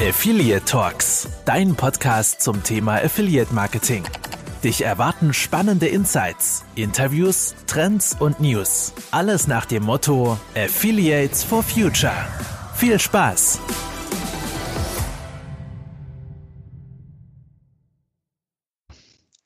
Affiliate Talks, dein Podcast zum Thema Affiliate Marketing. Dich erwarten spannende Insights, Interviews, Trends und News. Alles nach dem Motto Affiliates for Future. Viel Spaß!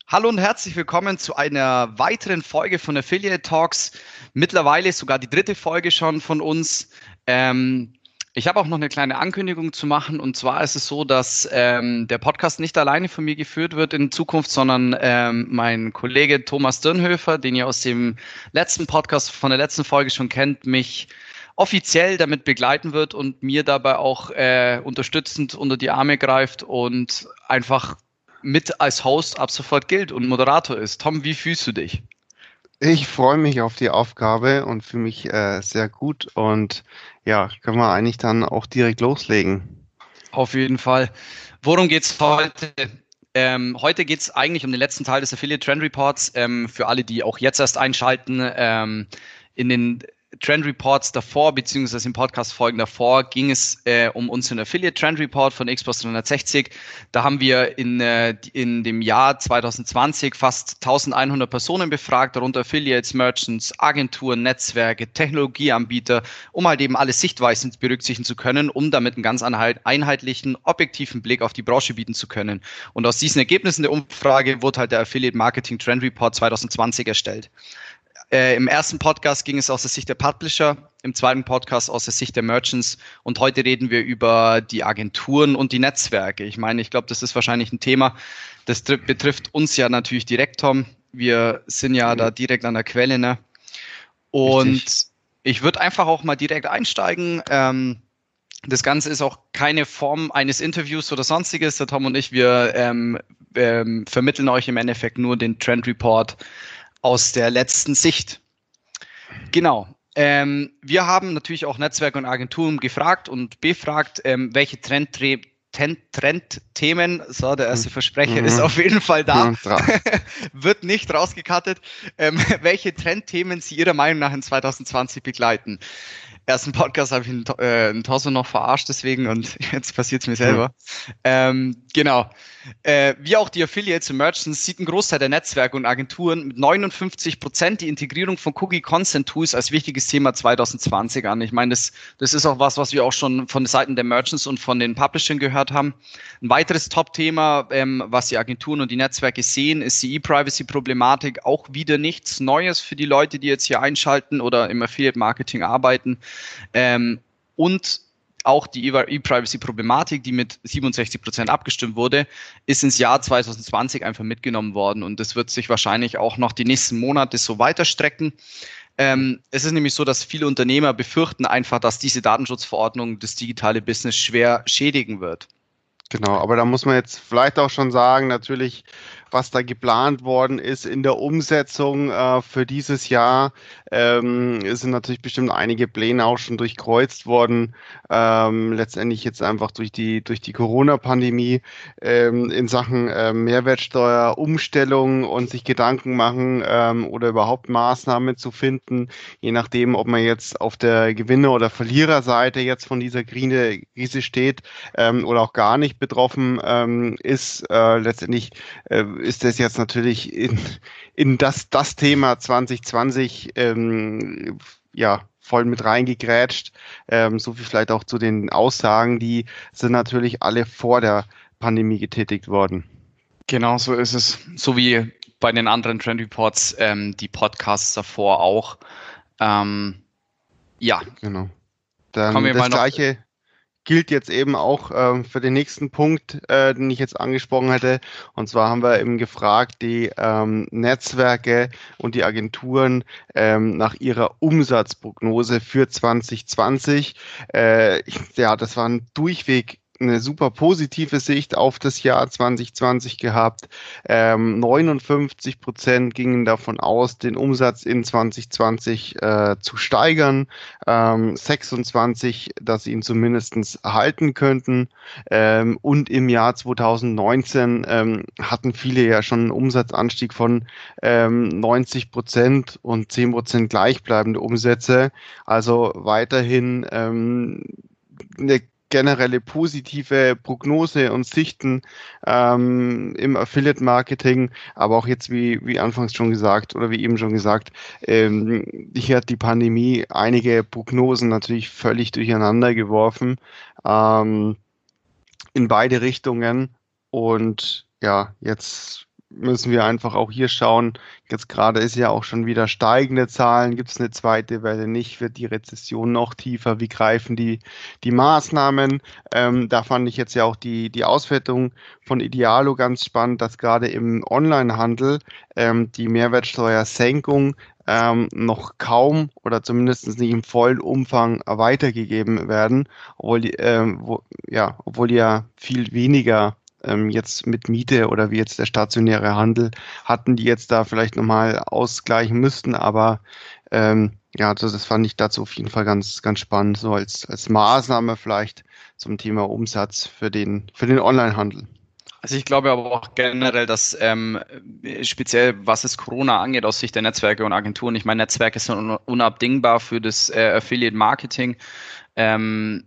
Hallo und herzlich willkommen zu einer weiteren Folge von Affiliate Talks. Mittlerweile sogar die dritte Folge schon von uns. Ähm, ich habe auch noch eine kleine Ankündigung zu machen. Und zwar ist es so, dass ähm, der Podcast nicht alleine von mir geführt wird in Zukunft, sondern ähm, mein Kollege Thomas Dürnhöfer, den ihr aus dem letzten Podcast von der letzten Folge schon kennt, mich offiziell damit begleiten wird und mir dabei auch äh, unterstützend unter die Arme greift und einfach mit als Host ab sofort gilt und Moderator ist. Tom, wie fühlst du dich? Ich freue mich auf die Aufgabe und fühle mich äh, sehr gut und ja, können wir eigentlich dann auch direkt loslegen. Auf jeden Fall. Worum geht es heute? Ähm, heute geht es eigentlich um den letzten Teil des Affiliate Trend Reports. Ähm, für alle, die auch jetzt erst einschalten, ähm, in den Trend Reports davor, beziehungsweise im Podcast-Folgen davor, ging es äh, um unseren Affiliate Trend Report von Xbox 360. Da haben wir in, äh, in dem Jahr 2020 fast 1100 Personen befragt, darunter Affiliates, Merchants, Agenturen, Netzwerke, Technologieanbieter, um halt eben alle Sichtweisen berücksichtigen zu können, um damit einen ganz einheitlichen, objektiven Blick auf die Branche bieten zu können. Und aus diesen Ergebnissen der Umfrage wurde halt der Affiliate Marketing Trend Report 2020 erstellt. Äh, Im ersten Podcast ging es aus der Sicht der Publisher, im zweiten Podcast aus der Sicht der Merchants und heute reden wir über die Agenturen und die Netzwerke. Ich meine, ich glaube, das ist wahrscheinlich ein Thema, das betrifft uns ja natürlich direkt, Tom. Wir sind ja mhm. da direkt an der Quelle, ne? Und Richtig. ich würde einfach auch mal direkt einsteigen. Ähm, das Ganze ist auch keine Form eines Interviews oder sonstiges. Der Tom und ich, wir ähm, ähm, vermitteln euch im Endeffekt nur den Trend Report aus der letzten Sicht. Genau. Ähm, wir haben natürlich auch Netzwerke und Agenturen gefragt und befragt, ähm, welche Trendthemen, Trend so der erste Versprecher mhm. ist auf jeden Fall da, wird nicht rausgekattet, ähm, welche Trendthemen Sie Ihrer Meinung nach in 2020 begleiten ersten Podcast habe ich einen, äh, einen Torso noch verarscht deswegen und jetzt passiert es mir selber. Mhm. Ähm, genau. Äh, wie auch die Affiliates und Merchants sieht ein Großteil der Netzwerke und Agenturen mit 59 Prozent die Integrierung von Cookie Consent Tools als wichtiges Thema 2020 an. Ich meine, das, das ist auch was, was wir auch schon von Seiten der Merchants und von den Publishern gehört haben. Ein weiteres Top-Thema, ähm, was die Agenturen und die Netzwerke sehen, ist die E-Privacy-Problematik. Auch wieder nichts Neues für die Leute, die jetzt hier einschalten oder im Affiliate-Marketing arbeiten. Ähm, und auch die E-Privacy-Problematik, die mit 67 Prozent abgestimmt wurde, ist ins Jahr 2020 einfach mitgenommen worden. Und das wird sich wahrscheinlich auch noch die nächsten Monate so weiterstrecken. Ähm, es ist nämlich so, dass viele Unternehmer befürchten einfach, dass diese Datenschutzverordnung das digitale Business schwer schädigen wird. Genau, aber da muss man jetzt vielleicht auch schon sagen, natürlich was da geplant worden ist in der Umsetzung äh, für dieses Jahr. Ähm, sind natürlich bestimmt einige Pläne auch schon durchkreuzt worden. Ähm, letztendlich jetzt einfach durch die, durch die Corona-Pandemie ähm, in Sachen äh, Mehrwertsteuerumstellung und sich Gedanken machen ähm, oder überhaupt Maßnahmen zu finden, je nachdem, ob man jetzt auf der Gewinner- oder Verliererseite jetzt von dieser Krise steht ähm, oder auch gar nicht betroffen ähm, ist. Äh, letztendlich äh, ist das jetzt natürlich in, in das, das Thema 2020 ähm, ja voll mit reingegrätscht. Ähm, so viel vielleicht auch zu den Aussagen, die sind natürlich alle vor der Pandemie getätigt worden. Genau, so ist es. So wie bei den anderen Trend Reports, ähm, die Podcasts davor auch. Ähm, ja. Genau. Dann das gleiche, gilt jetzt eben auch äh, für den nächsten Punkt, äh, den ich jetzt angesprochen hätte. Und zwar haben wir eben gefragt, die ähm, Netzwerke und die Agenturen ähm, nach ihrer Umsatzprognose für 2020. Äh, ja, das waren durchweg eine super positive Sicht auf das Jahr 2020 gehabt. Ähm, 59 Prozent gingen davon aus, den Umsatz in 2020 äh, zu steigern. Ähm, 26, dass sie ihn zumindest halten könnten. Ähm, und im Jahr 2019 ähm, hatten viele ja schon einen Umsatzanstieg von 90 ähm, Prozent und 10 Prozent gleichbleibende Umsätze. Also weiterhin ähm, eine generelle positive Prognose und Sichten ähm, im Affiliate-Marketing, aber auch jetzt, wie, wie anfangs schon gesagt oder wie eben schon gesagt, ähm, hier hat die Pandemie einige Prognosen natürlich völlig durcheinander geworfen ähm, in beide Richtungen. Und ja, jetzt müssen wir einfach auch hier schauen. Jetzt gerade ist ja auch schon wieder steigende Zahlen. Gibt es eine zweite Welle nicht? Wird die Rezession noch tiefer? Wie greifen die, die Maßnahmen? Ähm, da fand ich jetzt ja auch die, die Auswertung von Idealo ganz spannend, dass gerade im Onlinehandel ähm, die Mehrwertsteuersenkung ähm, noch kaum oder zumindest nicht im vollen Umfang weitergegeben werden, obwohl ähm, wo, ja, obwohl ja viel weniger ähm, jetzt mit Miete oder wie jetzt der stationäre Handel hatten, die jetzt da vielleicht nochmal ausgleichen müssten, aber ähm, ja, also das fand ich dazu auf jeden Fall ganz, ganz spannend, so als, als Maßnahme vielleicht zum Thema Umsatz für den, für den Onlinehandel. Also ich glaube aber auch generell, dass ähm, speziell was es Corona angeht aus Sicht der Netzwerke und Agenturen, ich meine, Netzwerke sind unabdingbar für das äh, Affiliate Marketing. Ähm,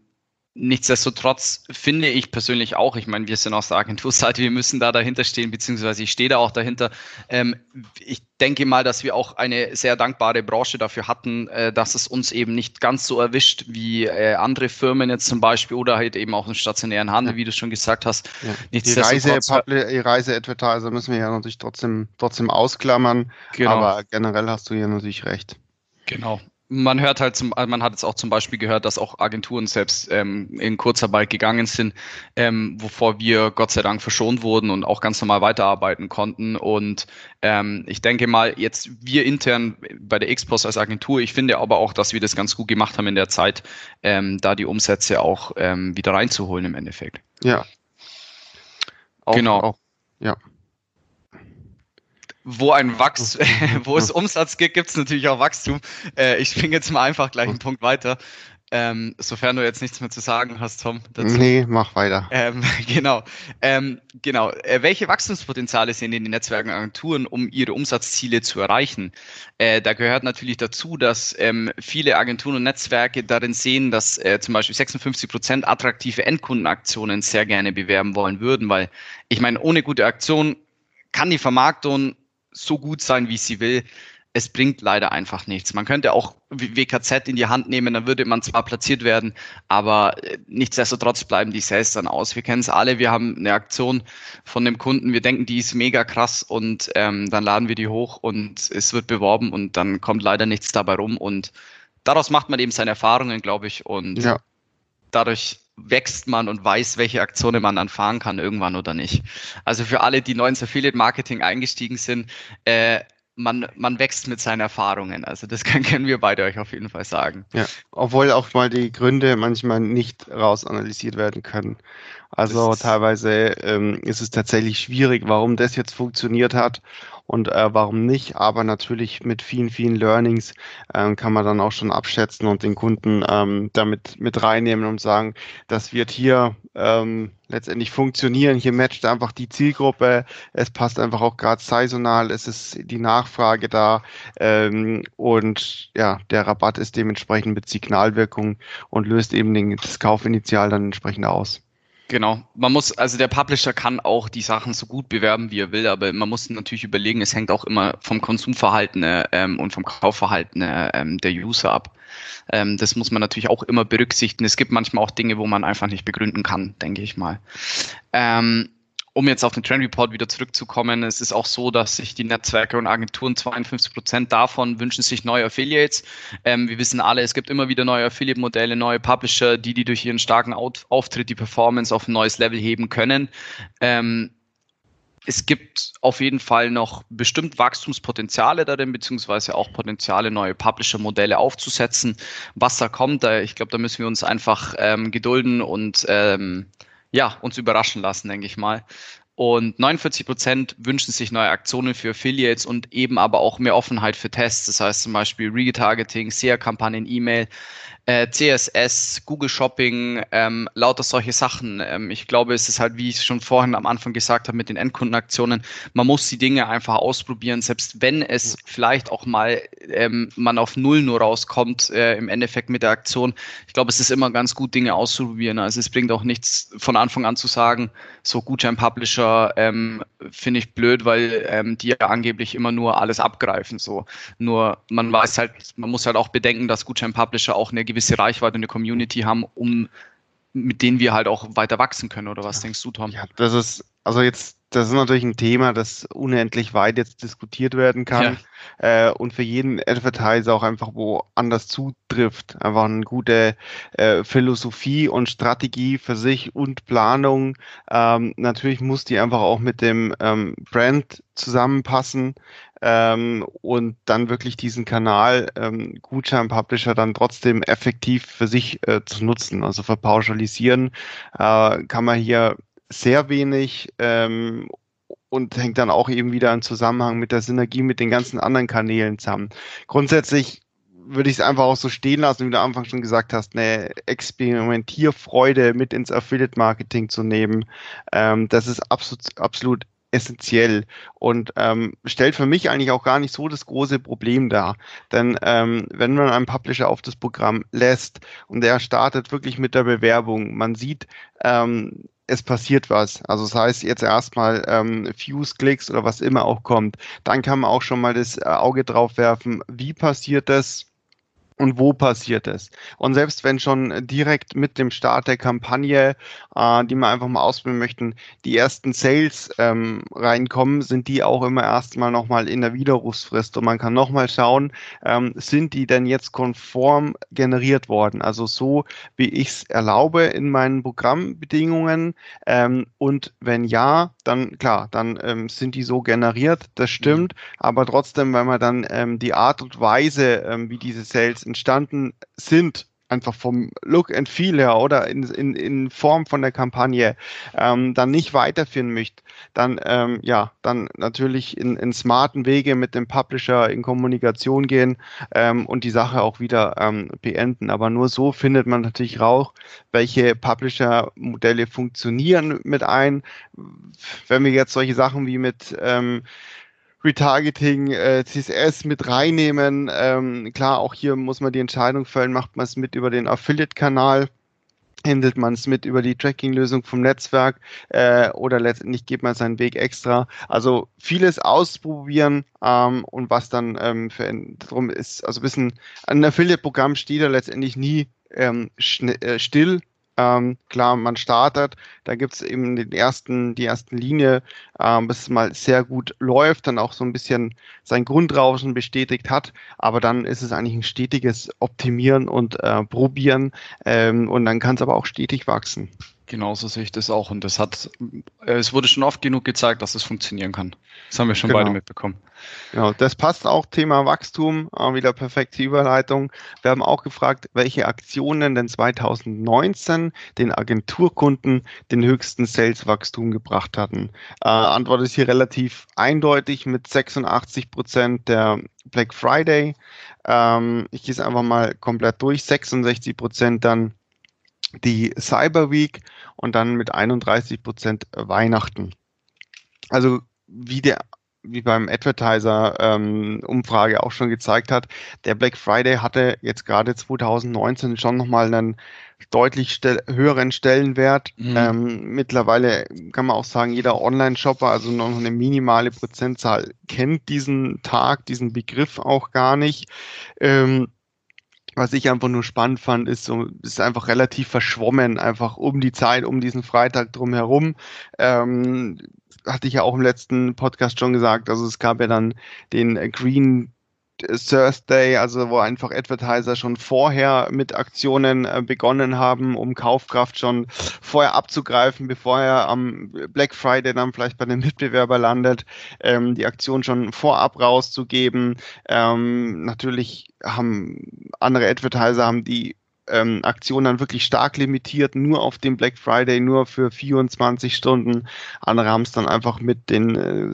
Nichtsdestotrotz finde ich persönlich auch, ich meine, wir sind aus der Agenturseite, wir müssen da dahinter stehen, beziehungsweise ich stehe da auch dahinter. Ähm, ich denke mal, dass wir auch eine sehr dankbare Branche dafür hatten, äh, dass es uns eben nicht ganz so erwischt wie äh, andere Firmen jetzt zum Beispiel oder halt eben auch im stationären Handel, ja. wie du schon gesagt hast. Ja. Die Reise, die Reise-Advertiser müssen wir ja natürlich trotzdem, trotzdem ausklammern, genau. aber generell hast du hier natürlich recht. Genau man hört halt zum, man hat jetzt auch zum Beispiel gehört, dass auch Agenturen selbst ähm, in Kurzarbeit gegangen sind, ähm, wovor wir Gott sei Dank verschont wurden und auch ganz normal weiterarbeiten konnten. Und ähm, ich denke mal, jetzt wir intern bei der Xpost als Agentur, ich finde aber auch, dass wir das ganz gut gemacht haben in der Zeit, ähm, da die Umsätze auch ähm, wieder reinzuholen im Endeffekt. Ja. Auch, genau. Auch, ja wo ein Wachs, wo es Umsatz gibt, gibt es natürlich auch Wachstum. Äh, ich springe jetzt mal einfach gleich einen Punkt weiter. Ähm, sofern du jetzt nichts mehr zu sagen hast, Tom. Dazu. Nee, mach weiter. Ähm, genau. Ähm, genau. Äh, welche Wachstumspotenziale sehen in den Netzwerken und Agenturen, um ihre Umsatzziele zu erreichen? Äh, da gehört natürlich dazu, dass ähm, viele Agenturen und Netzwerke darin sehen, dass äh, zum Beispiel 56 Prozent attraktive Endkundenaktionen sehr gerne bewerben wollen würden, weil ich meine, ohne gute Aktion kann die Vermarktung so gut sein, wie sie will. Es bringt leider einfach nichts. Man könnte auch WKZ in die Hand nehmen, dann würde man zwar platziert werden, aber äh, nichtsdestotrotz bleiben die Sales dann aus. Wir kennen es alle, wir haben eine Aktion von dem Kunden, wir denken, die ist mega krass und ähm, dann laden wir die hoch und es wird beworben und dann kommt leider nichts dabei rum und daraus macht man eben seine Erfahrungen, glaube ich, und ja. dadurch wächst man und weiß, welche Aktionen man dann fahren kann irgendwann oder nicht. Also für alle, die neu ins Affiliate Marketing eingestiegen sind, äh, man, man wächst mit seinen Erfahrungen. Also das können, können wir beide euch auf jeden Fall sagen. Ja, obwohl auch mal die Gründe manchmal nicht rausanalysiert werden können. Also teilweise ähm, ist es tatsächlich schwierig, warum das jetzt funktioniert hat und äh, warum nicht. Aber natürlich mit vielen, vielen Learnings ähm, kann man dann auch schon abschätzen und den Kunden ähm, damit mit reinnehmen und sagen, das wird hier ähm, letztendlich funktionieren. Hier matcht einfach die Zielgruppe. Es passt einfach auch gerade saisonal. Es ist die Nachfrage da ähm, und ja, der Rabatt ist dementsprechend mit Signalwirkung und löst eben den, das Kaufinitial dann entsprechend aus. Genau. Man muss, also der Publisher kann auch die Sachen so gut bewerben, wie er will, aber man muss natürlich überlegen, es hängt auch immer vom Konsumverhalten äh, ähm, und vom Kaufverhalten äh, ähm, der User ab. Ähm, das muss man natürlich auch immer berücksichtigen. Es gibt manchmal auch Dinge, wo man einfach nicht begründen kann, denke ich mal. Ähm, um jetzt auf den Trend Report wieder zurückzukommen, es ist auch so, dass sich die Netzwerke und Agenturen 52 Prozent davon wünschen sich neue Affiliates. Ähm, wir wissen alle, es gibt immer wieder neue Affiliate-Modelle, neue Publisher, die die durch ihren starken Auftritt die Performance auf ein neues Level heben können. Ähm, es gibt auf jeden Fall noch bestimmt Wachstumspotenziale darin, beziehungsweise auch Potenziale, neue Publisher-Modelle aufzusetzen. Was da kommt, da, ich glaube, da müssen wir uns einfach ähm, gedulden und ähm, ja, uns überraschen lassen, denke ich mal. Und 49 Prozent wünschen sich neue Aktionen für Affiliates und eben aber auch mehr Offenheit für Tests. Das heißt zum Beispiel Retargeting, SEA-Kampagnen, E-Mail. Äh, CSS, Google Shopping, ähm, lauter solche Sachen. Ähm, ich glaube, es ist halt, wie ich schon vorhin am Anfang gesagt habe, mit den Endkundenaktionen, man muss die Dinge einfach ausprobieren, selbst wenn es vielleicht auch mal ähm, man auf Null nur rauskommt, äh, im Endeffekt mit der Aktion. Ich glaube, es ist immer ganz gut, Dinge auszuprobieren. Also es bringt auch nichts von Anfang an zu sagen, so Gutschein-Publisher ähm, finde ich blöd, weil ähm, die ja angeblich immer nur alles abgreifen. So. Nur man weiß halt, man muss halt auch bedenken, dass Gutschein-Publisher auch eine gewisse Reichweite und eine Community haben, um mit denen wir halt auch weiter wachsen können. Oder was denkst du, Tom? Ja, das ist, also jetzt, das ist natürlich ein Thema, das unendlich weit jetzt diskutiert werden kann ja. äh, und für jeden Advertiser auch einfach woanders zutrifft. Einfach eine gute äh, Philosophie und Strategie für sich und Planung. Ähm, natürlich muss die einfach auch mit dem ähm, Brand zusammenpassen ähm, und dann wirklich diesen Kanal ähm, Gutschein-Publisher dann trotzdem effektiv für sich äh, zu nutzen. Also verpauschalisieren äh, kann man hier sehr wenig ähm, und hängt dann auch eben wieder im Zusammenhang mit der Synergie mit den ganzen anderen Kanälen zusammen. Grundsätzlich würde ich es einfach auch so stehen lassen, wie du am Anfang schon gesagt hast, eine Experimentierfreude mit ins Affiliate-Marketing zu nehmen. Ähm, das ist absolut, absolut essentiell und ähm, stellt für mich eigentlich auch gar nicht so das große Problem dar. Denn ähm, wenn man einen Publisher auf das Programm lässt und der startet wirklich mit der Bewerbung, man sieht, ähm, es passiert was. Also das heißt jetzt erstmal ähm, Fuse-Klicks oder was immer auch kommt. Dann kann man auch schon mal das äh, Auge drauf werfen, wie passiert das? Und wo passiert es. Und selbst wenn schon direkt mit dem Start der Kampagne, äh, die wir einfach mal ausprobieren möchten, die ersten Sales ähm, reinkommen, sind die auch immer erstmal nochmal in der Widerrufsfrist. Und man kann nochmal schauen, ähm, sind die denn jetzt konform generiert worden? Also so, wie ich es erlaube in meinen Programmbedingungen. Ähm, und wenn ja, dann klar, dann ähm, sind die so generiert, das stimmt. Mhm. Aber trotzdem, wenn man dann ähm, die Art und Weise, ähm, wie diese Sales entstanden sind, einfach vom Look and Feel her oder in, in, in Form von der Kampagne ähm, dann nicht weiterführen möchte, dann ähm, ja, dann natürlich in, in smarten Wege mit dem Publisher in Kommunikation gehen ähm, und die Sache auch wieder ähm, beenden. Aber nur so findet man natürlich raus, welche Publisher-Modelle funktionieren mit ein. Wenn wir jetzt solche Sachen wie mit ähm, Retargeting, äh, CSS mit reinnehmen. Ähm, klar, auch hier muss man die Entscheidung fällen, macht man es mit über den Affiliate-Kanal, handelt man es mit über die Tracking-Lösung vom Netzwerk äh, oder letztendlich geht man seinen Weg extra. Also vieles ausprobieren ähm, und was dann ähm, für darum ist, also bisschen, ein Affiliate-Programm steht ja letztendlich nie ähm, äh, still, ähm, klar, man startet, da gibt es eben den ersten, die ersten Linie, ähm, bis es mal sehr gut läuft, dann auch so ein bisschen sein Grundrauschen bestätigt hat, aber dann ist es eigentlich ein stetiges Optimieren und äh, Probieren ähm, und dann kann es aber auch stetig wachsen. Genauso sehe ich das auch. Und das hat, äh, es wurde schon oft genug gezeigt, dass es funktionieren kann. Das haben wir schon genau. beide mitbekommen. Genau, das passt auch Thema Wachstum, wieder perfekte Überleitung. Wir haben auch gefragt, welche Aktionen denn 2019 den Agenturkunden den höchsten Sales-Wachstum gebracht hatten. Äh, Antwort ist hier relativ eindeutig mit 86 Prozent der Black Friday. Ähm, ich gehe es einfach mal komplett durch. 66 Prozent dann die Cyber Week und dann mit 31 Prozent Weihnachten. Also wie der wie beim Advertiser ähm, Umfrage auch schon gezeigt hat, der Black Friday hatte jetzt gerade 2019 schon nochmal einen deutlich stel höheren Stellenwert. Mhm. Ähm, mittlerweile kann man auch sagen, jeder Online-Shopper, also noch eine minimale Prozentzahl, kennt diesen Tag, diesen Begriff auch gar nicht. Ähm, was ich einfach nur spannend fand, ist so, ist einfach relativ verschwommen, einfach um die Zeit, um diesen Freitag drumherum. Ähm, hatte ich ja auch im letzten Podcast schon gesagt. Also es gab ja dann den Green Thursday, also wo einfach Advertiser schon vorher mit Aktionen äh, begonnen haben, um Kaufkraft schon vorher abzugreifen, bevor er am Black Friday dann vielleicht bei den Mitbewerber landet, ähm, die Aktion schon vorab rauszugeben. Ähm, natürlich haben andere Advertiser haben die ähm, Aktion dann wirklich stark limitiert, nur auf den Black Friday, nur für 24 Stunden. Andere haben es dann einfach mit den äh,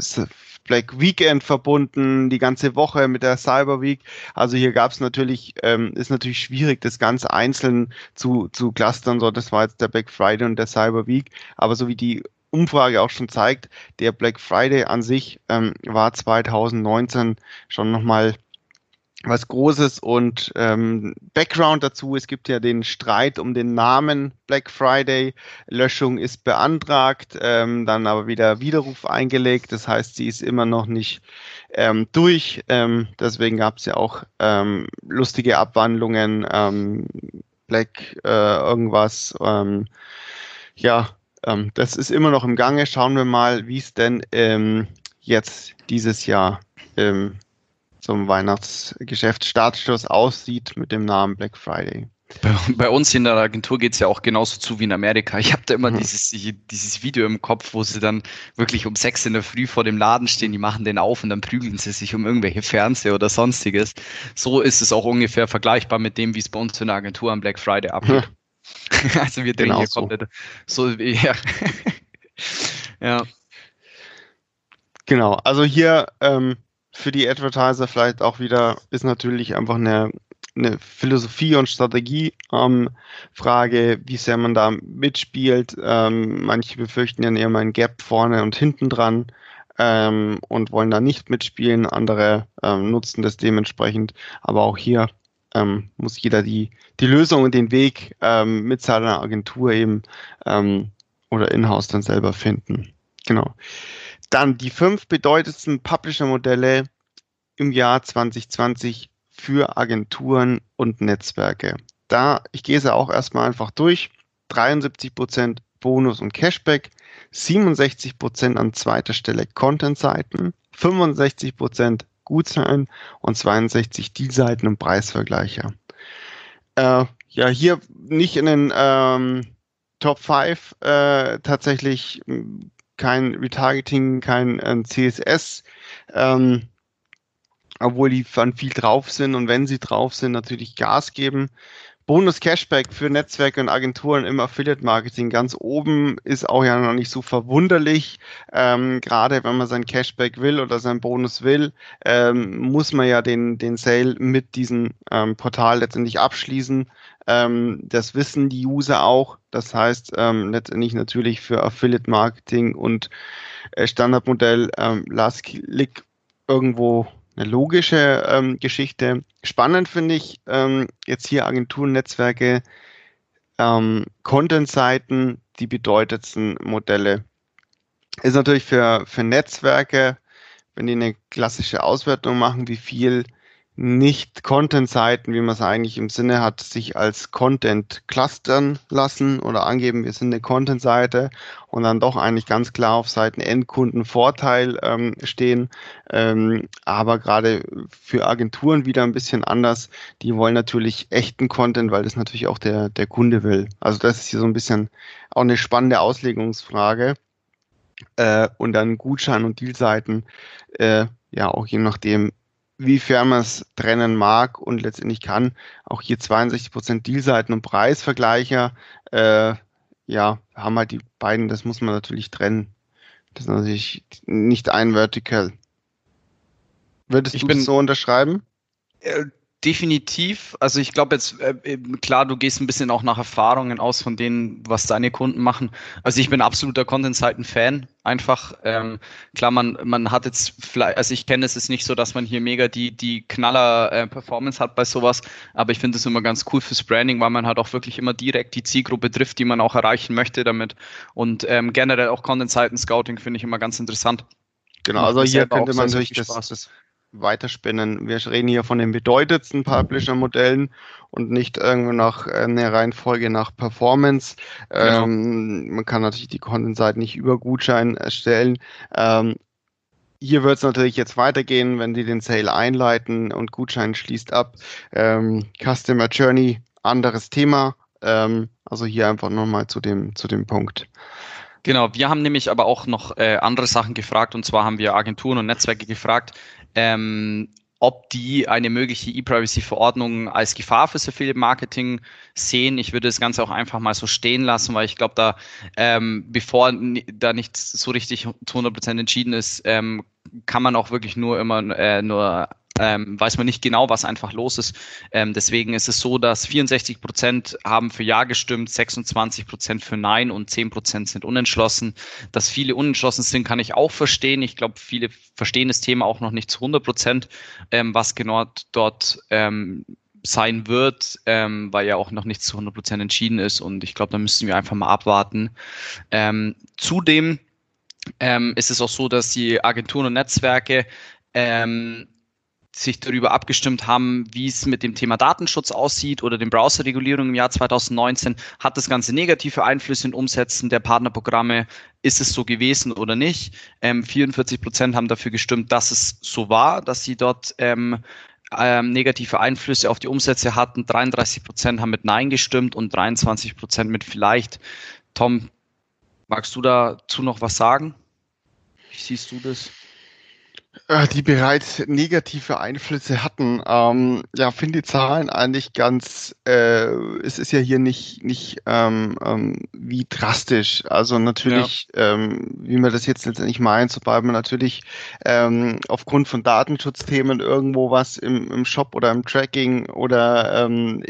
Black Weekend verbunden, die ganze Woche mit der Cyber Week. Also hier gab es natürlich, ähm, ist natürlich schwierig, das ganz einzeln zu, zu clustern. So, das war jetzt der Black Friday und der Cyber Week. Aber so wie die Umfrage auch schon zeigt, der Black Friday an sich ähm, war 2019 schon nochmal was Großes und ähm, Background dazu. Es gibt ja den Streit um den Namen Black Friday. Löschung ist beantragt, ähm, dann aber wieder Widerruf eingelegt. Das heißt, sie ist immer noch nicht ähm, durch. Ähm, deswegen gab es ja auch ähm, lustige Abwandlungen. Ähm, Black äh, irgendwas. Ähm, ja, ähm, das ist immer noch im Gange. Schauen wir mal, wie es denn ähm, jetzt dieses Jahr ähm, zum Weihnachtsgeschäft Startschluss aussieht mit dem Namen Black Friday. Bei, bei uns in der Agentur geht es ja auch genauso zu wie in Amerika. Ich habe da immer mhm. dieses, dieses Video im Kopf, wo sie dann wirklich um sechs in der Früh vor dem Laden stehen, die machen den auf und dann prügeln sie sich um irgendwelche Fernseher oder sonstiges. So ist es auch ungefähr vergleichbar mit dem, wie es bei uns in der Agentur am Black Friday abgeht. also wir drehen genau hier so. komplett so ja. ja. Genau, also hier ähm, für die Advertiser vielleicht auch wieder ist natürlich einfach eine, eine Philosophie und Strategie ähm, wie sehr man da mitspielt. Ähm, manche befürchten ja eher mal ein Gap vorne und hinten dran ähm, und wollen da nicht mitspielen. Andere ähm, nutzen das dementsprechend. Aber auch hier ähm, muss jeder die, die Lösung und den Weg ähm, mit seiner Agentur eben oder in-house dann selber finden. Genau. Dann die fünf bedeutendsten Publisher-Modelle im Jahr 2020 für Agenturen und Netzwerke. Da, ich gehe sie auch erstmal einfach durch. 73 Prozent Bonus und Cashback, 67 Prozent an zweiter Stelle Content-Seiten, 65 Prozent Gutschein und 62 Deal-Seiten und Preisvergleicher. Äh, ja, hier nicht in den ähm, Top 5 äh, tatsächlich kein Retargeting, kein äh, CSS, ähm, obwohl die dann viel drauf sind und wenn sie drauf sind, natürlich Gas geben. Bonus Cashback für Netzwerke und Agenturen im Affiliate Marketing ganz oben ist auch ja noch nicht so verwunderlich. Ähm, gerade wenn man sein Cashback will oder sein Bonus will, ähm, muss man ja den, den Sale mit diesem ähm, Portal letztendlich abschließen. Ähm, das wissen die User auch. Das heißt, ähm, letztendlich natürlich für Affiliate Marketing und äh, Standardmodell ähm, Last Click irgendwo eine logische ähm, Geschichte. Spannend finde ich ähm, jetzt hier Agenturen, Netzwerke, ähm, Content-Seiten, die bedeutendsten Modelle. Ist natürlich für, für Netzwerke, wenn die eine klassische Auswertung machen, wie viel nicht Content-Seiten, wie man es eigentlich im Sinne hat, sich als Content clustern lassen oder angeben, wir sind eine Content-Seite und dann doch eigentlich ganz klar auf Seiten Endkunden Vorteil ähm, stehen. Ähm, aber gerade für Agenturen wieder ein bisschen anders. Die wollen natürlich echten Content, weil das natürlich auch der, der Kunde will. Also das ist hier so ein bisschen auch eine spannende Auslegungsfrage. Äh, und dann Gutschein- und Dealseiten, äh, ja, auch je nachdem, wie fair man es trennen mag und letztendlich kann. Auch hier 62% Dealseiten und Preisvergleicher. Äh, ja, haben halt die beiden, das muss man natürlich trennen. Das ist natürlich nicht ein Vertical. Würdest du das so unterschreiben? Definitiv. Also ich glaube jetzt, äh, klar, du gehst ein bisschen auch nach Erfahrungen aus von denen, was deine Kunden machen. Also ich bin absoluter Content-Seiten-Fan. Einfach, ähm, klar, man, man hat jetzt vielleicht, also ich kenne es ist nicht so, dass man hier mega die, die Knaller-Performance äh, hat bei sowas, aber ich finde es immer ganz cool fürs Branding, weil man halt auch wirklich immer direkt die Zielgruppe trifft, die man auch erreichen möchte damit. Und ähm, generell auch Content-Seiten-Scouting finde ich immer ganz interessant. Genau, also hier könnte man natürlich das, das weiterspinnen. Wir reden hier von den bedeutendsten Publisher-Modellen und nicht irgendwo nach äh, einer Reihenfolge nach Performance. Genau. Ähm, man kann natürlich die Content-Seite nicht über Gutschein erstellen. Ähm, hier wird es natürlich jetzt weitergehen, wenn die den Sale einleiten und Gutschein schließt ab. Ähm, Customer Journey, anderes Thema. Ähm, also hier einfach nochmal zu dem, zu dem Punkt. Genau, wir haben nämlich aber auch noch äh, andere Sachen gefragt und zwar haben wir Agenturen und Netzwerke gefragt, ähm, ob die eine mögliche E-Privacy-Verordnung als Gefahr fürs Affiliate-Marketing sehen. Ich würde das Ganze auch einfach mal so stehen lassen, weil ich glaube, da, ähm, bevor da nicht so richtig zu 100% entschieden ist, ähm, kann man auch wirklich nur immer äh, nur ähm, weiß man nicht genau, was einfach los ist. Ähm, deswegen ist es so, dass 64 Prozent haben für Ja gestimmt, 26 Prozent für Nein und 10 Prozent sind unentschlossen. Dass viele unentschlossen sind, kann ich auch verstehen. Ich glaube, viele verstehen das Thema auch noch nicht zu 100 Prozent, ähm, was genau dort ähm, sein wird, ähm, weil ja auch noch nicht zu 100 Prozent entschieden ist. Und ich glaube, da müssen wir einfach mal abwarten. Ähm, zudem ähm, ist es auch so, dass die Agenturen und Netzwerke ähm, sich darüber abgestimmt haben, wie es mit dem Thema Datenschutz aussieht oder den Browserregulierung im Jahr 2019. Hat das Ganze negative Einflüsse in Umsetzen der Partnerprogramme? Ist es so gewesen oder nicht? Ähm, 44 Prozent haben dafür gestimmt, dass es so war, dass sie dort ähm, ähm, negative Einflüsse auf die Umsätze hatten. 33 Prozent haben mit Nein gestimmt und 23 Prozent mit vielleicht. Tom, magst du dazu noch was sagen? Wie siehst du das? Äh, die bereits negative Einflüsse hatten. Ähm, ja, finde die Zahlen eigentlich ganz, äh, es ist ja hier nicht, nicht ähm, ähm, wie drastisch. Also natürlich, ja. ähm, wie man das jetzt letztendlich meint, sobald man natürlich ähm, aufgrund von Datenschutzthemen irgendwo was im, im Shop oder im Tracking oder ähm,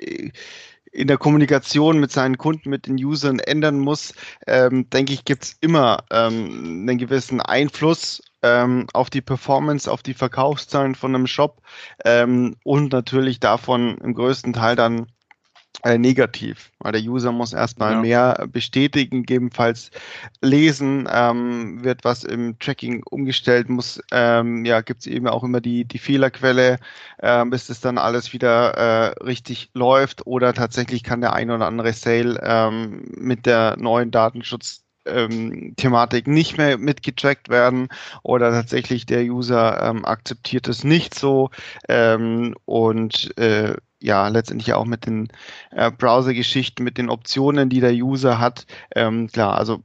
in der Kommunikation mit seinen Kunden, mit den Usern ändern muss, ähm, denke ich, gibt's immer ähm, einen gewissen Einfluss ähm, auf die Performance, auf die Verkaufszahlen von einem Shop ähm, und natürlich davon im größten Teil dann äh, negativ, weil der User muss erstmal ja. mehr bestätigen, gegebenenfalls lesen, ähm, wird was im Tracking umgestellt, muss, ähm, ja, gibt es eben auch immer die, die Fehlerquelle, äh, bis es dann alles wieder äh, richtig läuft oder tatsächlich kann der ein oder andere Sale ähm, mit der neuen Datenschutz ähm, Thematik nicht mehr mitgetrackt werden oder tatsächlich der User ähm, akzeptiert es nicht so ähm, und äh, ja, letztendlich auch mit den äh, Browser-Geschichten, mit den Optionen, die der User hat. Ähm, klar, also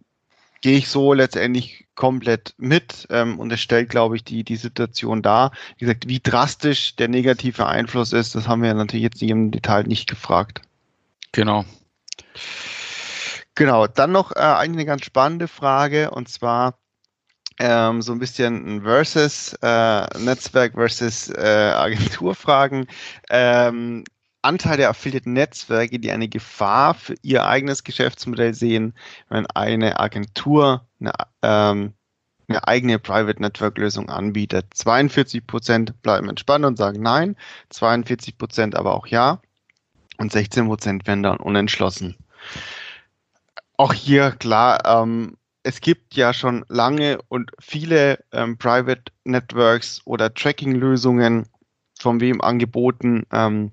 gehe ich so letztendlich komplett mit ähm, und es stellt, glaube ich, die, die Situation dar. Wie gesagt, wie drastisch der negative Einfluss ist, das haben wir natürlich jetzt im Detail nicht gefragt. Genau. Genau, dann noch äh, eine ganz spannende Frage und zwar ähm, so ein bisschen ein Versus, äh, Netzwerk versus äh, Agenturfragen. Ähm, Anteil der Affiliate-Netzwerke, die eine Gefahr für ihr eigenes Geschäftsmodell sehen, wenn eine Agentur eine, ähm, eine eigene Private Network Lösung anbietet. 42 Prozent bleiben entspannt und sagen nein, 42 Prozent aber auch ja und 16 Prozent werden dann unentschlossen. Auch hier klar, ähm, es gibt ja schon lange und viele ähm, Private Networks oder Tracking-Lösungen von wem angeboten, ähm,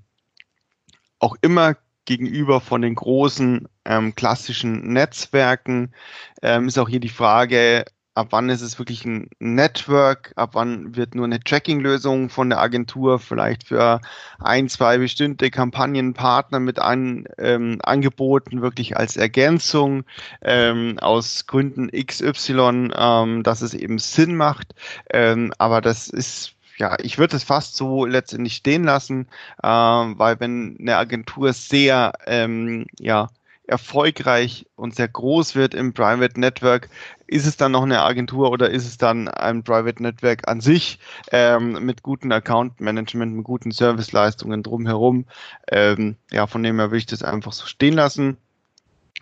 auch immer gegenüber von den großen ähm, klassischen Netzwerken. Ähm, ist auch hier die Frage, ab wann ist es wirklich ein Network, ab wann wird nur eine Tracking-Lösung von der Agentur vielleicht für ein, zwei bestimmte Kampagnenpartner mit an, ähm, angeboten, wirklich als Ergänzung ähm, aus Gründen XY, ähm, dass es eben Sinn macht. Ähm, aber das ist ja, ich würde es fast so letztendlich stehen lassen, äh, weil wenn eine Agentur sehr ähm, ja, erfolgreich und sehr groß wird im Private Network, ist es dann noch eine Agentur oder ist es dann ein Private Network an sich ähm, mit guten Account Management, mit guten Serviceleistungen drumherum? Ähm, ja, von dem her will ich das einfach so stehen lassen.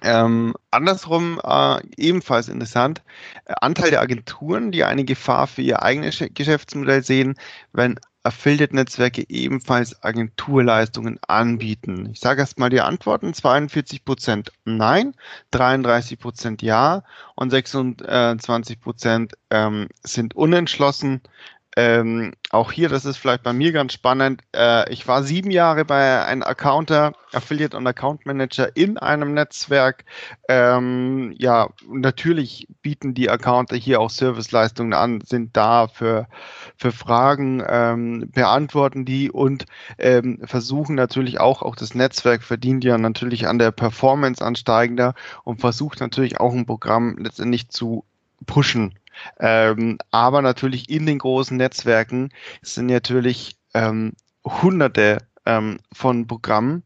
Ähm, andersrum äh, ebenfalls interessant, äh, Anteil der Agenturen, die eine Gefahr für ihr eigenes Geschäftsmodell sehen, wenn Affiliate-Netzwerke ebenfalls Agenturleistungen anbieten? Ich sage erstmal die Antworten. 42 Prozent nein, 33 Prozent ja und 26 Prozent ähm, sind unentschlossen. Ähm, auch hier, das ist vielleicht bei mir ganz spannend. Äh, ich war sieben Jahre bei einem Accounter, Affiliate und Account Manager in einem Netzwerk. Ähm, ja, natürlich bieten die Accounter hier auch Serviceleistungen an, sind da für, für Fragen, ähm, beantworten die und ähm, versuchen natürlich auch, auch das Netzwerk verdient ja natürlich an der Performance ansteigender und versucht natürlich auch ein Programm letztendlich zu pushen ähm, aber natürlich in den großen Netzwerken sind natürlich ähm, hunderte ähm, von Programmen.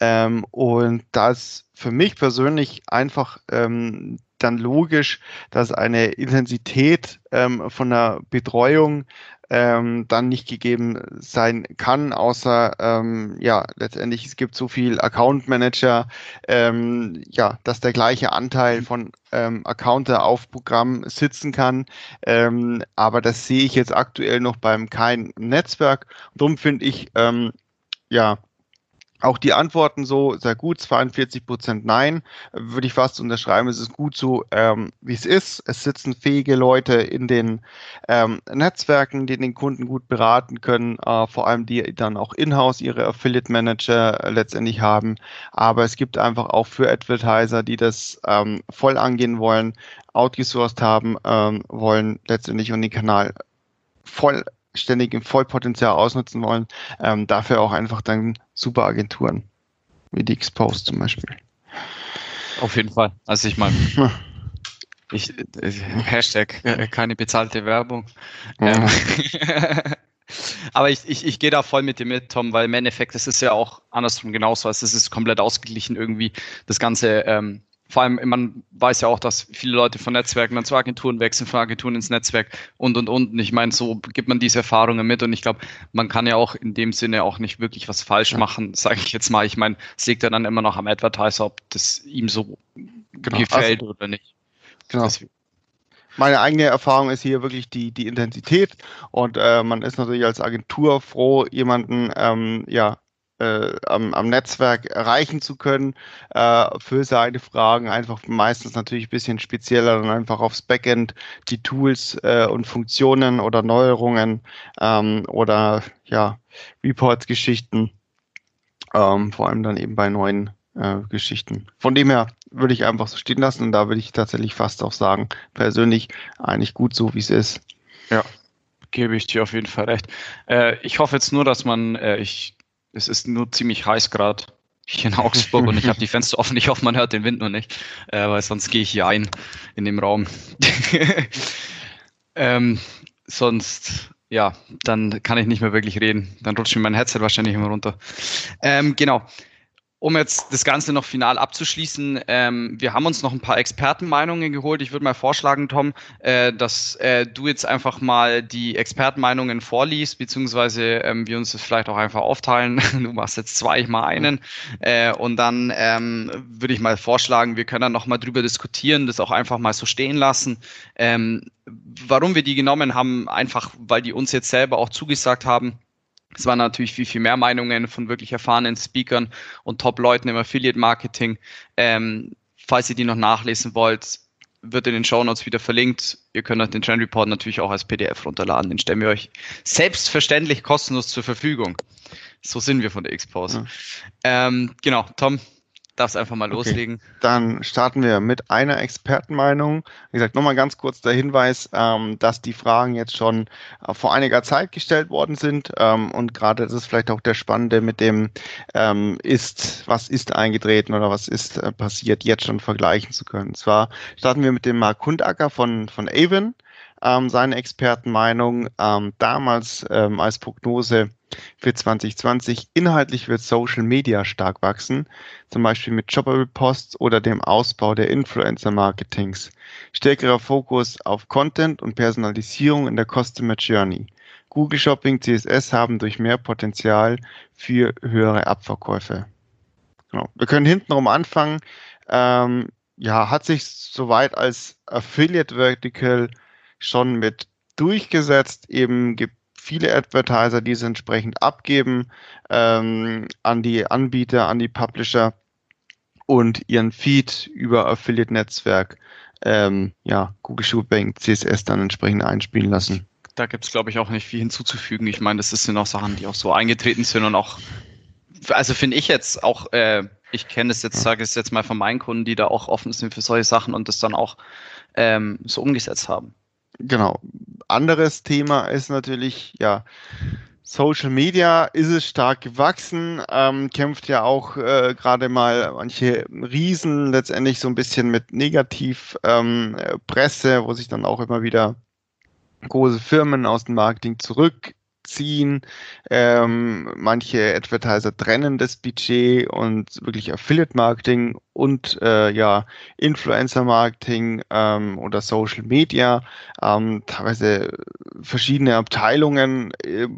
Ähm, und da ist für mich persönlich einfach ähm, dann logisch, dass eine Intensität ähm, von der Betreuung ähm, dann nicht gegeben sein kann, außer ähm, ja, letztendlich es gibt so viel Account Manager, ähm, ja, dass der gleiche Anteil von ähm, Accounter auf Programm sitzen kann. Ähm, aber das sehe ich jetzt aktuell noch beim kein Netzwerk. Darum finde ich, ähm, ja, auch die Antworten so sehr gut, 42 Prozent Nein, würde ich fast unterschreiben. Es ist gut so, ähm, wie es ist. Es sitzen fähige Leute in den ähm, Netzwerken, die den Kunden gut beraten können, äh, vor allem die dann auch in-house ihre Affiliate Manager äh, letztendlich haben. Aber es gibt einfach auch für Advertiser, die das ähm, voll angehen wollen, outgesourced haben ähm, wollen letztendlich und den Kanal voll ständig im Vollpotenzial ausnutzen wollen, ähm, dafür auch einfach dann super Agenturen, wie die Exposed zum Beispiel. Auf jeden Fall. Also ich meine, ich, äh, Hashtag äh, keine bezahlte Werbung. Ähm, aber ich, ich, ich gehe da voll mit dir mit, Tom, weil im Endeffekt, das ist ja auch andersrum genauso. Also es ist komplett ausgeglichen irgendwie, das ganze ähm, vor allem, man weiß ja auch, dass viele Leute von Netzwerken dann zu Agenturen wechseln, von Agenturen ins Netzwerk und und und. Und ich meine, so gibt man diese Erfahrungen mit und ich glaube, man kann ja auch in dem Sinne auch nicht wirklich was falsch machen, sage ich jetzt mal. Ich meine, es liegt ja dann immer noch am Advertiser, ob das ihm so genau. gefällt also, oder nicht. Genau. Deswegen meine eigene Erfahrung ist hier wirklich die, die Intensität und äh, man ist natürlich als Agentur froh, jemanden ähm, ja, äh, am, am, Netzwerk erreichen zu können äh, für seine Fragen. Einfach meistens natürlich ein bisschen spezieller dann einfach aufs Backend die Tools äh, und Funktionen oder Neuerungen ähm, oder ja, Reports-Geschichten, ähm, vor allem dann eben bei neuen äh, Geschichten. Von dem her würde ich einfach so stehen lassen und da würde ich tatsächlich fast auch sagen, persönlich eigentlich gut so, wie es ist. Ja, gebe ich dir auf jeden Fall recht. Äh, ich hoffe jetzt nur, dass man, äh, ich es ist nur ziemlich heiß gerade hier in Augsburg und ich habe die Fenster offen. Ich hoffe, man hört den Wind nur nicht, äh, weil sonst gehe ich hier ein in dem Raum. ähm, sonst, ja, dann kann ich nicht mehr wirklich reden. Dann rutscht mir mein Headset wahrscheinlich immer runter. Ähm, genau um jetzt das Ganze noch final abzuschließen, ähm, wir haben uns noch ein paar Expertenmeinungen geholt. Ich würde mal vorschlagen, Tom, äh, dass äh, du jetzt einfach mal die Expertenmeinungen vorliest, beziehungsweise ähm, wir uns das vielleicht auch einfach aufteilen. Du machst jetzt zwei, ich mal einen. Äh, und dann ähm, würde ich mal vorschlagen, wir können dann nochmal drüber diskutieren, das auch einfach mal so stehen lassen. Ähm, warum wir die genommen haben, einfach weil die uns jetzt selber auch zugesagt haben es waren natürlich viel, viel mehr Meinungen von wirklich erfahrenen Speakern und Top-Leuten im Affiliate-Marketing. Ähm, falls ihr die noch nachlesen wollt, wird in den Show Notes wieder verlinkt. Ihr könnt euch den Trend Report natürlich auch als PDF runterladen. Den stellen wir euch selbstverständlich kostenlos zur Verfügung. So sind wir von der Expose. Ja. Ähm, genau, Tom, darfst einfach mal okay. loslegen. Dann starten wir mit einer Expertenmeinung. Wie gesagt, nochmal ganz kurz der Hinweis, ähm, dass die Fragen jetzt schon äh, vor einiger Zeit gestellt worden sind ähm, und gerade das ist vielleicht auch der Spannende mit dem ähm, ist, was ist eingetreten oder was ist äh, passiert, jetzt schon vergleichen zu können. Und zwar starten wir mit dem Mark Hundacker von, von Avon ähm, seine Expertenmeinung ähm, damals ähm, als Prognose für 2020. Inhaltlich wird Social Media stark wachsen, zum Beispiel mit Shoppable Posts oder dem Ausbau der Influencer Marketings. Stärkerer Fokus auf Content und Personalisierung in der Customer Journey. Google Shopping, CSS haben durch mehr Potenzial für höhere Abverkäufe. Genau. Wir können hintenrum anfangen. Ähm, ja, hat sich soweit als Affiliate Vertical schon mit durchgesetzt. Eben gibt viele Advertiser, die es entsprechend abgeben ähm, an die Anbieter, an die Publisher und ihren Feed über Affiliate-Netzwerk, ähm, ja, Google Shootbank, CSS dann entsprechend einspielen lassen. Da gibt es, glaube ich, auch nicht viel hinzuzufügen. Ich meine, das sind auch Sachen, die auch so eingetreten sind und auch, also finde ich jetzt auch, äh, ich kenne es jetzt, sage ich es jetzt mal von meinen Kunden, die da auch offen sind für solche Sachen und das dann auch ähm, so umgesetzt haben. Genau. Anderes Thema ist natürlich, ja, Social Media ist es stark gewachsen, ähm, kämpft ja auch äh, gerade mal manche Riesen letztendlich so ein bisschen mit Negativpresse, ähm, wo sich dann auch immer wieder große Firmen aus dem Marketing zurückziehen zurückziehen. Ähm, manche Advertiser trennen das Budget und wirklich Affiliate-Marketing und äh, ja Influencer-Marketing ähm, oder Social Media, ähm, teilweise verschiedene Abteilungen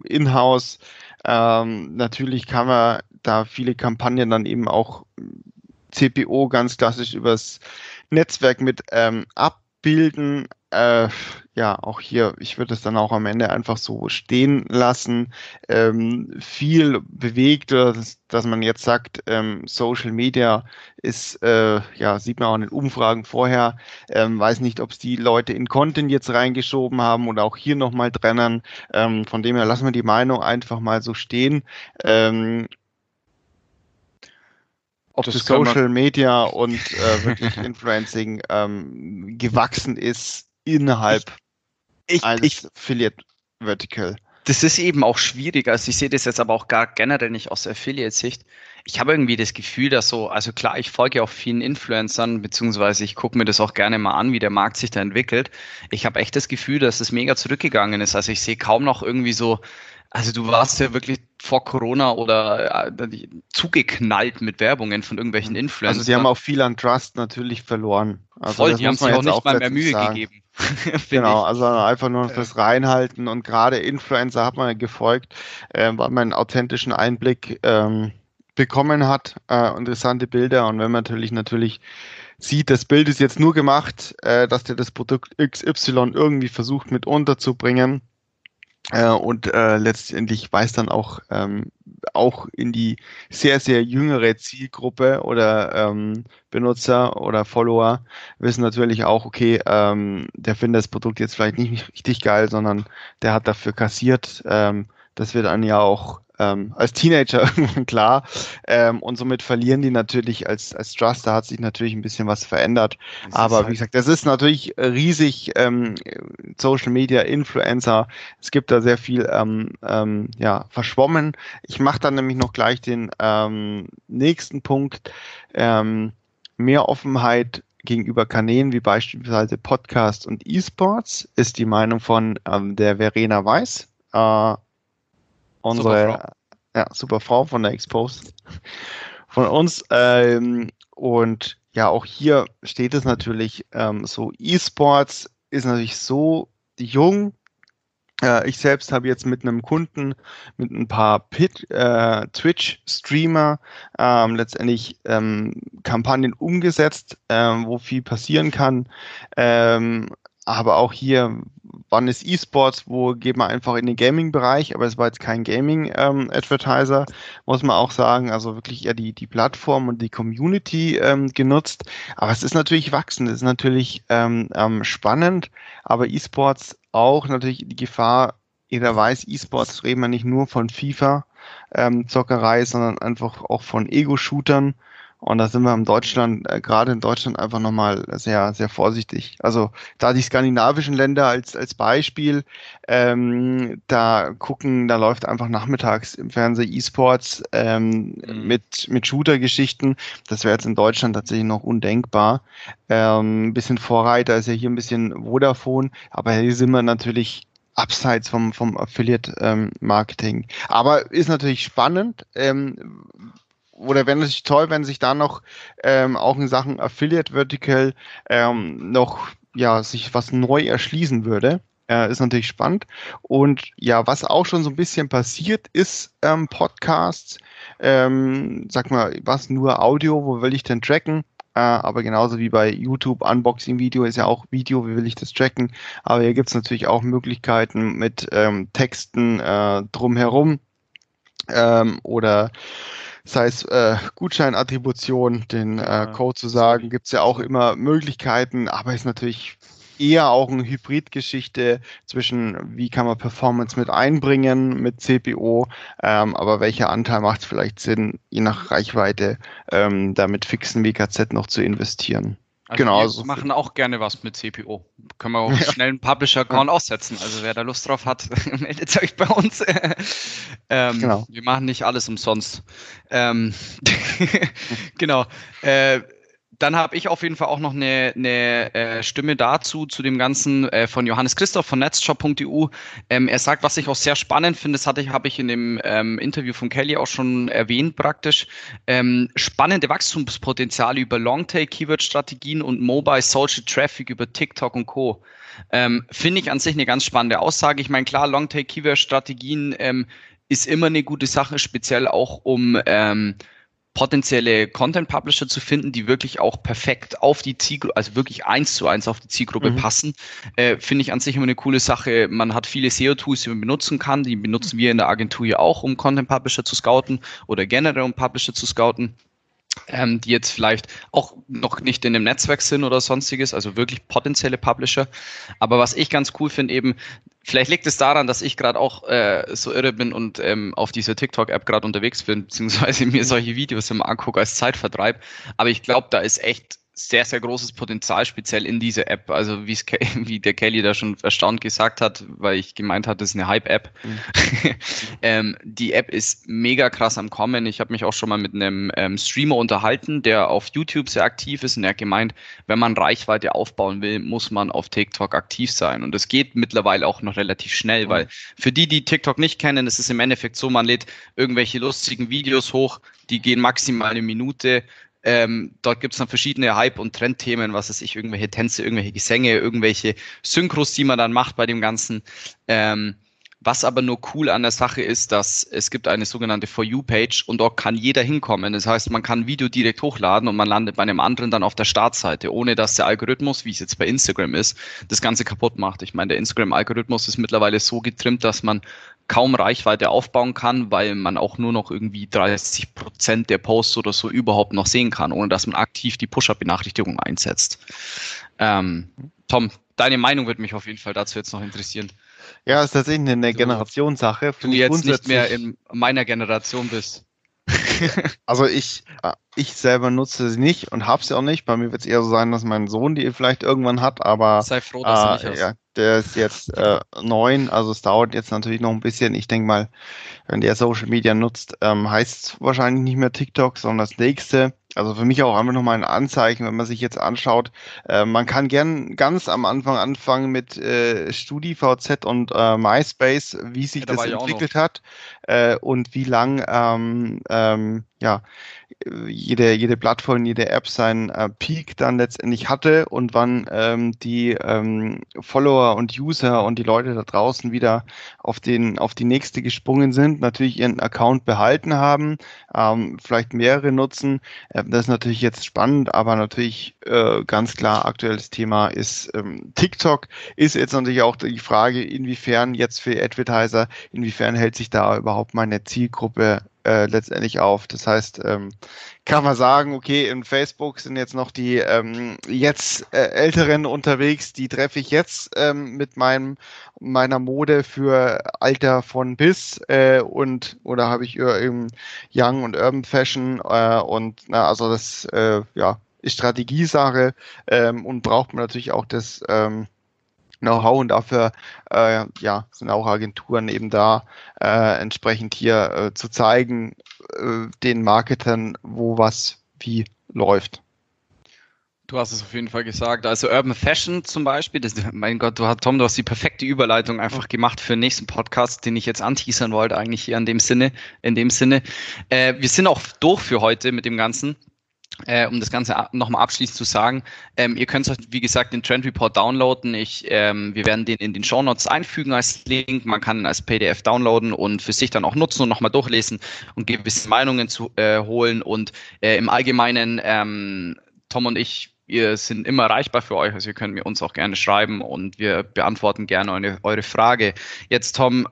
in-house. Ähm, natürlich kann man da viele Kampagnen dann eben auch CPO ganz klassisch übers Netzwerk mit ähm, abbilden. Äh, ja, auch hier, ich würde es dann auch am Ende einfach so stehen lassen. Ähm, viel bewegt, dass, dass man jetzt sagt, ähm, Social Media ist, äh, ja, sieht man auch in den Umfragen vorher, ähm, weiß nicht, ob es die Leute in Content jetzt reingeschoben haben oder auch hier nochmal trennen. Ähm, von dem her lassen wir die Meinung einfach mal so stehen. Ähm, ob das, das Social Media und äh, wirklich Influencing ähm, gewachsen ist innerhalb ich, ich, eines ich, Affiliate Vertical. Das ist eben auch schwierig. Also ich sehe das jetzt aber auch gar generell nicht aus der Affiliate-Sicht. Ich habe irgendwie das Gefühl, dass so, also klar, ich folge auch vielen Influencern, beziehungsweise ich gucke mir das auch gerne mal an, wie der Markt sich da entwickelt. Ich habe echt das Gefühl, dass es mega zurückgegangen ist. Also ich sehe kaum noch irgendwie so also du warst ja wirklich vor Corona oder äh, zugeknallt mit Werbungen von irgendwelchen Influencern. Also die haben auch viel an Trust natürlich verloren. Also Voll, die haben sich auch nicht mal mehr Mühe sagen. gegeben. genau, also einfach nur noch das Reinhalten und gerade Influencer hat man gefolgt, äh, weil man einen authentischen Einblick ähm, bekommen hat, äh, interessante Bilder und wenn man natürlich natürlich sieht, das Bild ist jetzt nur gemacht, äh, dass der das Produkt XY irgendwie versucht mit unterzubringen, und äh, letztendlich weiß dann auch, ähm, auch in die sehr, sehr jüngere Zielgruppe oder ähm, Benutzer oder Follower wissen natürlich auch, okay, ähm, der findet das Produkt jetzt vielleicht nicht richtig geil, sondern der hat dafür kassiert. Ähm, das wird dann ja auch ähm, als Teenager irgendwann klar. Ähm, und somit verlieren die natürlich als, als Trust, da hat sich natürlich ein bisschen was verändert. Das Aber halt wie gesagt, das ist natürlich riesig ähm, Social Media, Influencer. Es gibt da sehr viel ähm, ähm, ja, verschwommen. Ich mache dann nämlich noch gleich den ähm, nächsten Punkt. Ähm, mehr Offenheit gegenüber Kanälen wie beispielsweise Podcast und E-Sports ist die Meinung von ähm, der Verena Weiß. Äh, unsere super Frau. Ja, super Frau von der Exposed von uns. Ähm, und ja, auch hier steht es natürlich ähm, so, E-Sports ist natürlich so jung. Äh, ich selbst habe jetzt mit einem Kunden, mit ein paar Pit, äh, Twitch-Streamer ähm, letztendlich ähm, Kampagnen umgesetzt, ähm, wo viel passieren kann. Aber auch hier, wann ist E-Sports, wo geht man einfach in den Gaming-Bereich, aber es war jetzt kein Gaming-Advertiser, ähm, muss man auch sagen, also wirklich eher die, die Plattform und die Community ähm, genutzt. Aber es ist natürlich wachsend, es ist natürlich ähm, ähm, spannend, aber E-Sports auch natürlich die Gefahr, jeder weiß, E-Sports reden wir nicht nur von FIFA, ähm, Zockerei, sondern einfach auch von Ego-Shootern und da sind wir in Deutschland, äh, gerade in Deutschland einfach nochmal sehr, sehr vorsichtig. Also da die skandinavischen Länder als, als Beispiel, ähm, da gucken, da läuft einfach nachmittags im Fernsehen E-Sports ähm, mhm. mit, mit Shooter-Geschichten. Das wäre jetzt in Deutschland tatsächlich noch undenkbar. Ähm, ein bisschen Vorreiter ist ja hier ein bisschen Vodafone, aber hier sind wir natürlich abseits vom, vom Affiliate-Marketing. Ähm, Aber ist natürlich spannend. Ähm, oder es sich toll, wenn sich da noch ähm, auch in Sachen Affiliate Vertical ähm, noch ja sich was neu erschließen würde. Äh, ist natürlich spannend. Und ja, was auch schon so ein bisschen passiert, ist ähm, Podcasts. Ähm, sag mal, was nur Audio, wo will ich denn tracken? Äh, aber genauso wie bei YouTube Unboxing-Video ist ja auch Video, wie will ich das tracken? Aber hier gibt es natürlich auch Möglichkeiten mit ähm, Texten äh, drumherum ähm, oder sei es äh, Gutscheinattribution, den äh, Code zu sagen, gibt es ja auch immer Möglichkeiten, aber ist natürlich eher auch eine Hybridgeschichte zwischen, wie kann man Performance mit einbringen mit CPO, ähm, aber welcher Anteil macht es vielleicht Sinn, je nach Reichweite, ähm, da mit fixen WKZ noch zu investieren. Also genau. Wir also machen auch gerne was mit CPO. Können wir auch ja. schnell einen Publisher-Account ja. aussetzen. Also wer da Lust drauf hat, meldet euch bei uns. ähm, genau. Wir machen nicht alles umsonst. Ähm, genau. Äh, dann habe ich auf jeden Fall auch noch eine, eine äh, Stimme dazu, zu dem Ganzen äh, von Johannes Christoph von netzshop.eu. Ähm, er sagt, was ich auch sehr spannend finde, das ich, habe ich in dem ähm, Interview von Kelly auch schon erwähnt praktisch, ähm, spannende Wachstumspotenziale über Longtail Keyword-Strategien und Mobile Social Traffic über TikTok und Co. Ähm, finde ich an sich eine ganz spannende Aussage. Ich meine, klar, Longtail Keyword-Strategien ähm, ist immer eine gute Sache, speziell auch um ähm, potenzielle Content Publisher zu finden, die wirklich auch perfekt auf die Zielgruppe, also wirklich eins zu eins auf die Zielgruppe mhm. passen, äh, finde ich an sich immer eine coole Sache. Man hat viele SEO-Tools, die man benutzen kann. Die benutzen wir in der Agentur ja auch, um Content Publisher zu scouten oder generell um Publisher zu scouten ähm, die jetzt vielleicht auch noch nicht in dem Netzwerk sind oder sonstiges, also wirklich potenzielle Publisher. Aber was ich ganz cool finde, eben, vielleicht liegt es daran, dass ich gerade auch äh, so irre bin und ähm, auf dieser TikTok-App gerade unterwegs bin, beziehungsweise mir solche Videos immer angucke als Zeitvertreib. Aber ich glaube, da ist echt sehr, sehr großes Potenzial, speziell in dieser App. Also wie es wie der Kelly da schon erstaunt gesagt hat, weil ich gemeint hatte, das ist eine Hype-App. Mhm. ähm, die App ist mega krass am Kommen. Ich habe mich auch schon mal mit einem ähm, Streamer unterhalten, der auf YouTube sehr aktiv ist und er hat gemeint, wenn man Reichweite aufbauen will, muss man auf TikTok aktiv sein. Und es geht mittlerweile auch noch relativ schnell, mhm. weil für die, die TikTok nicht kennen, ist es im Endeffekt so, man lädt irgendwelche lustigen Videos hoch, die gehen maximal eine Minute ähm, dort gibt es dann verschiedene Hype- und Trendthemen, was weiß ich, irgendwelche Tänze, irgendwelche Gesänge, irgendwelche Synchros, die man dann macht bei dem Ganzen. Ähm, was aber nur cool an der Sache ist, dass es gibt eine sogenannte For You-Page und dort kann jeder hinkommen. Das heißt, man kann ein Video direkt hochladen und man landet bei einem anderen dann auf der Startseite, ohne dass der Algorithmus, wie es jetzt bei Instagram ist, das Ganze kaputt macht. Ich meine, der Instagram-Algorithmus ist mittlerweile so getrimmt, dass man kaum Reichweite aufbauen kann, weil man auch nur noch irgendwie 30 Prozent der Posts oder so überhaupt noch sehen kann, ohne dass man aktiv die Push-Up-Benachrichtigung einsetzt. Ähm, Tom, deine Meinung würde mich auf jeden Fall dazu jetzt noch interessieren. Ja, ist tatsächlich eine Generationssache. Du jetzt nicht mehr in meiner Generation bist. also ich, ich selber nutze sie nicht und habe sie auch nicht. Bei mir wird es eher so sein, dass mein Sohn die vielleicht irgendwann hat, aber sei froh, dass äh, du nicht hast. Ja, der ist jetzt äh, neun, also es dauert jetzt natürlich noch ein bisschen. Ich denke mal, wenn der Social Media nutzt, ähm, heißt es wahrscheinlich nicht mehr TikTok, sondern das nächste. Also für mich auch einfach nochmal ein Anzeichen, wenn man sich jetzt anschaut. Äh, man kann gern ganz am Anfang anfangen mit äh, StudiVZ und äh, MySpace, wie sich ja, da das entwickelt hat äh, und wie lang ähm, ähm, ja jede, jede Plattform, jede App seinen äh, Peak dann letztendlich hatte und wann ähm, die ähm, Follower und User und die Leute da draußen wieder auf, den, auf die nächste gesprungen sind, natürlich ihren Account behalten haben, ähm, vielleicht mehrere nutzen. Das ist natürlich jetzt spannend, aber natürlich äh, ganz klar aktuelles Thema ist ähm, TikTok. Ist jetzt natürlich auch die Frage, inwiefern jetzt für Advertiser, inwiefern hält sich da überhaupt meine Zielgruppe äh, letztendlich auf. Das heißt, ähm, kann man sagen, okay, in Facebook sind jetzt noch die ähm, jetzt äh, Älteren unterwegs, die treffe ich jetzt ähm, mit meinem meiner Mode für Alter von bis äh, und oder habe ich eben Young und Urban Fashion äh, und na, also das äh, ja ist Strategiesache ähm, und braucht man natürlich auch das ähm, Know-how und dafür äh, ja, sind auch Agenturen eben da, äh, entsprechend hier äh, zu zeigen, äh, den Marketern, wo was wie läuft. Du hast es auf jeden Fall gesagt. Also Urban Fashion zum Beispiel, das, mein Gott, du hast, Tom, du hast die perfekte Überleitung einfach gemacht für den nächsten Podcast, den ich jetzt anteasern wollte, eigentlich hier in dem Sinne. In dem Sinne. Äh, wir sind auch durch für heute mit dem Ganzen. Äh, um das Ganze nochmal abschließend zu sagen, ähm, ihr könnt wie gesagt, den Trend Report downloaden. Ich, ähm, wir werden den in den Show Notes einfügen als Link. Man kann ihn als PDF downloaden und für sich dann auch nutzen und nochmal durchlesen und gewisse Meinungen zu äh, holen. Und äh, im Allgemeinen, ähm, Tom und ich, wir sind immer erreichbar für euch. Also ihr könnt mir uns auch gerne schreiben und wir beantworten gerne eure, eure Frage. Jetzt, Tom,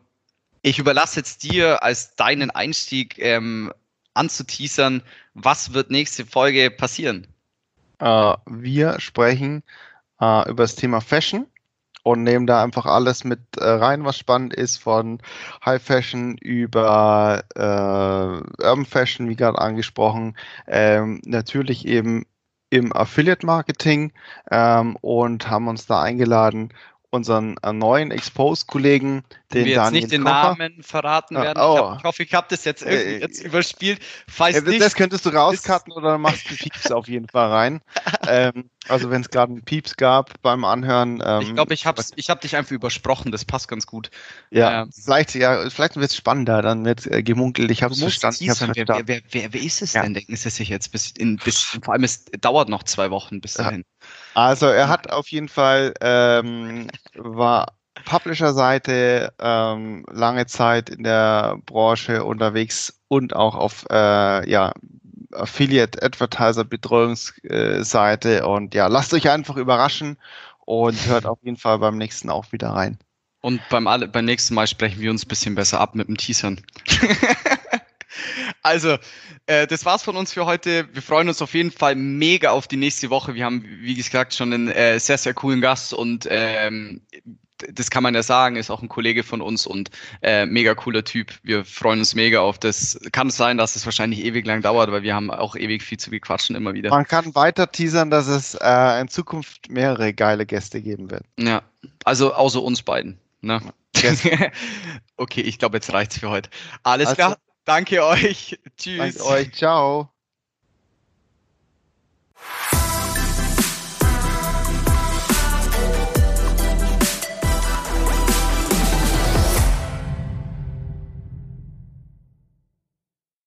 ich überlasse jetzt dir als deinen Einstieg ähm, anzuteasern, was wird nächste Folge passieren? Äh, wir sprechen äh, über das Thema Fashion und nehmen da einfach alles mit äh, rein, was spannend ist, von High Fashion über äh, Urban Fashion, wie gerade angesprochen, ähm, natürlich eben im Affiliate Marketing ähm, und haben uns da eingeladen, unseren äh, neuen Expose-Kollegen, den wir Daniel jetzt nicht den Kocher. Namen verraten werden. Oh. Ich, hab, ich, hoffe, ich habe das jetzt irgendwie äh, jetzt überspielt. Falls ja, nicht, das könntest du rauscutten oder machst du Pieps auf jeden Fall rein. ähm, also wenn es gerade einen Pieps gab beim Anhören. Ähm, ich glaube, ich habe ich hab dich einfach übersprochen. Das passt ganz gut. Ja, ähm, vielleicht ja, vielleicht wird es spannender. Dann wird äh, gemunkelt. Ich habe es verstanden. Wer, wer, wer, wer, wer ist es ja. denn? Denken Sie sich jetzt bis, in, bis vor allem es dauert noch zwei Wochen bis dahin. Ja. Also er hat auf jeden Fall ähm, war Publisher-Seite ähm, lange Zeit in der Branche unterwegs und auch auf äh, ja, Affiliate Advertiser Betreuungsseite und ja, lasst euch einfach überraschen und hört auf jeden Fall beim nächsten auch wieder rein. Und beim, beim nächsten Mal sprechen wir uns ein bisschen besser ab mit dem Teasern. Also, äh, das war's von uns für heute. Wir freuen uns auf jeden Fall mega auf die nächste Woche. Wir haben, wie gesagt, schon einen äh, sehr, sehr coolen Gast und ähm, das kann man ja sagen, ist auch ein Kollege von uns und äh, mega cooler Typ. Wir freuen uns mega auf das. Kann es sein, dass es wahrscheinlich ewig lang dauert, weil wir haben auch ewig viel zu gequatschen immer wieder. Man kann weiter teasern, dass es äh, in Zukunft mehrere geile Gäste geben wird. Ja, also außer uns beiden. Ne? okay, ich glaube, jetzt reicht's für heute. Alles also, klar. Danke euch. Tschüss. Danke euch. Ciao.